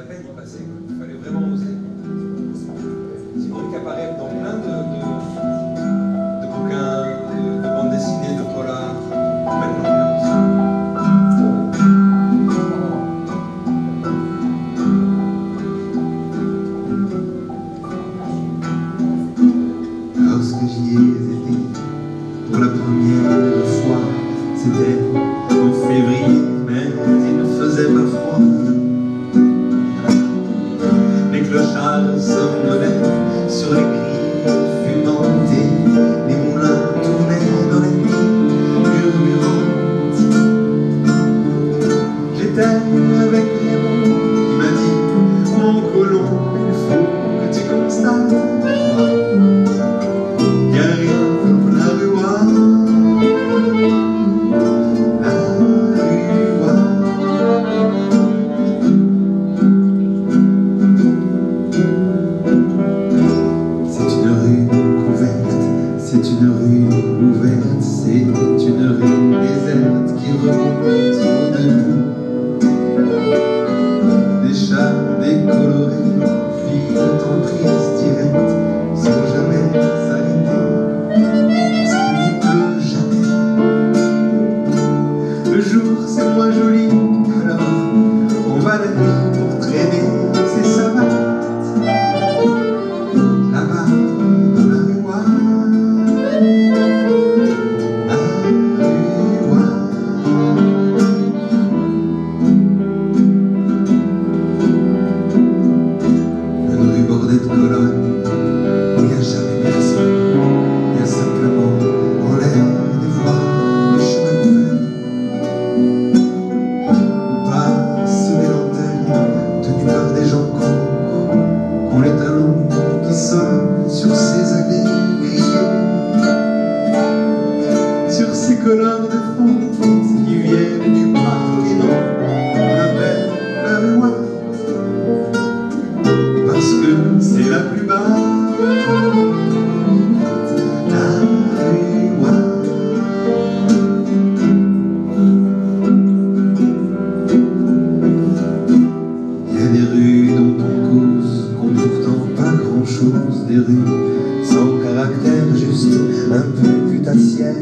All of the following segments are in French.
la peine d'y passer. Il fallait vraiment oser. C'est une apparaît dans plein de, de, de bouquins, de, de, bandes dessinées, de polars, même l'ambiance. Lorsque j'y ai été, pour la première fois, c'était some get to know Les couleurs de fond qui viennent du parc et non, on appelle la loi. Parce que c'est la plus basse. La loi. Il y a des rues dont on cause, qu'on ne pas grand-chose. Des rues sans caractère juste, un peu putassières.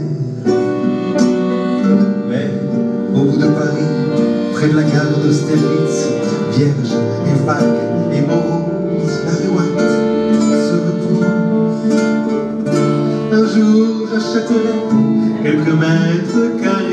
Paris, près de la gare d'Austerlitz, vierge et vague et morose, la Réouate se repose. Un jour, j'achèterai quelques mètres carrés